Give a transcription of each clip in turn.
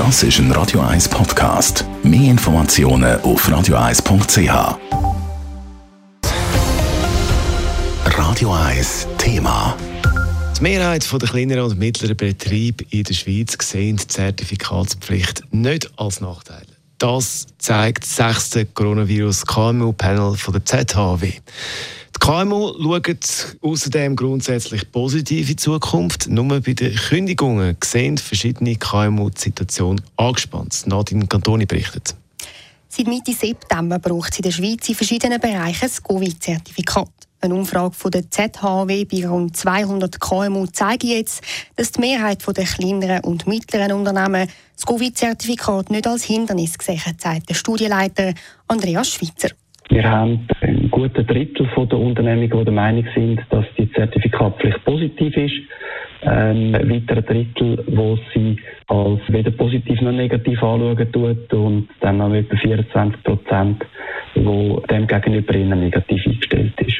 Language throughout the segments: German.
Das ist ein Radio 1 Podcast. Mehr Informationen auf radio1.ch. Radio 1 Thema. Die Mehrheit der kleineren und mittleren Betriebe in der Schweiz sehen die Zertifikatspflicht nicht als Nachteil. Das zeigt das sechste Coronavirus-KMU-Panel der ZHW. Die KMU schauen außerdem grundsätzlich positiv in die Zukunft. Nur bei den Kündigungen sehen verschiedene KMU die Situation angespannt. Nadine Cantoni berichtet. Seit Mitte September braucht es in der Schweiz in verschiedenen Bereichen das Covid-Zertifikat. Eine Umfrage von der ZHW bei rund 200 KMU zeigt jetzt, dass die Mehrheit der kleineren und mittleren Unternehmen das Covid-Zertifikat nicht als Hindernis gesehen hat, sagt der Studienleiter Andreas Schweitzer. Wir haben ein guter Drittel der Unternehmungen, die der Meinung sind, dass die Zertifikatpflicht positiv ist. Ein weiterer Drittel, wo sie als weder positiv noch negativ anschauen tut und dann noch etwa 24 Prozent, wo dem gegenüber ihnen negativ eingestellt ist.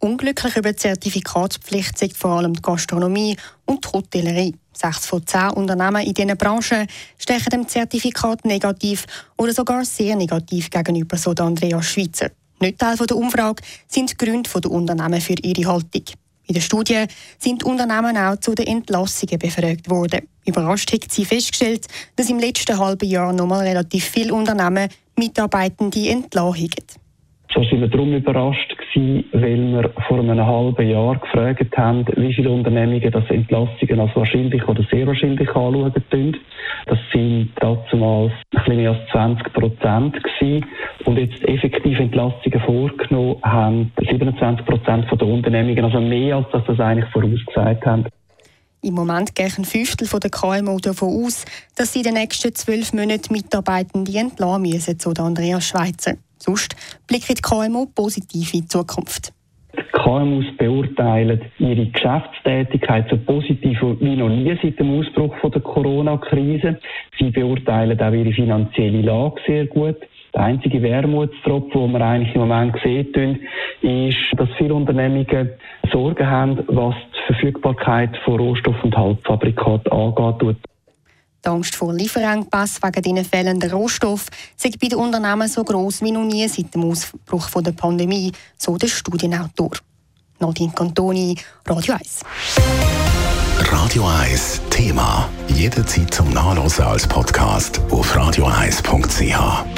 Unglücklich über die Zertifikatspflicht sind vor allem die Gastronomie und die Hotellerie. Sechs von zehn Unternehmen in diesen Branchen stechen dem Zertifikat negativ oder sogar sehr negativ gegenüber, so Andreas Schweizer. Nicht Teil der Umfrage sind die Gründe der Unternehmen für ihre Haltung. In der Studie sind Unternehmen auch zu den Entlassungen befragt worden. Überrascht hat sie festgestellt, dass im letzten halben Jahr nochmal relativ viele Unternehmen Mitarbeitende entlassen haben. So sind wir darum überrascht gewesen, weil wir vor einem halben Jahr gefragt haben, wie viele Unternehmungen das Entlassungen als wahrscheinlich oder sehr wahrscheinlich anschauen tun. Das sind damals ein mehr als 20 Prozent. Und jetzt effektiv Entlassungen vorgenommen haben 27 Prozent der Unternehmungen, also mehr als das, das eigentlich vorausgesagt haben. Im Moment gehen ein Fünftel der KMU davon aus, dass sie in den nächsten zwölf Monaten Mitarbeitende entlassen müssen, so Andreas Schweizer. Sonst blickt die KMU positiv in die Zukunft. Die KMUs beurteilen ihre Geschäftstätigkeit so positiv wie noch nie seit dem Ausbruch der Corona-Krise. Sie beurteilen auch ihre finanzielle Lage sehr gut. Der einzige Wermutstropfen, den wir eigentlich im Moment sehen, ist, dass viele Unternehmungen Sorgen haben, was die Verfügbarkeit von Rohstoff- und Halbfabrikaten angeht. Die Angst vor Lieferengpass wegen diesen fehlenden Rohstoffen sei bei den Unternehmen so gross wie noch nie seit dem Ausbruch der Pandemie, so der Studienautor. Nadine Cantoni, Radio 1. Radio 1 Thema. Jederzeit zum Nachlesen als Podcast auf radio1.ch.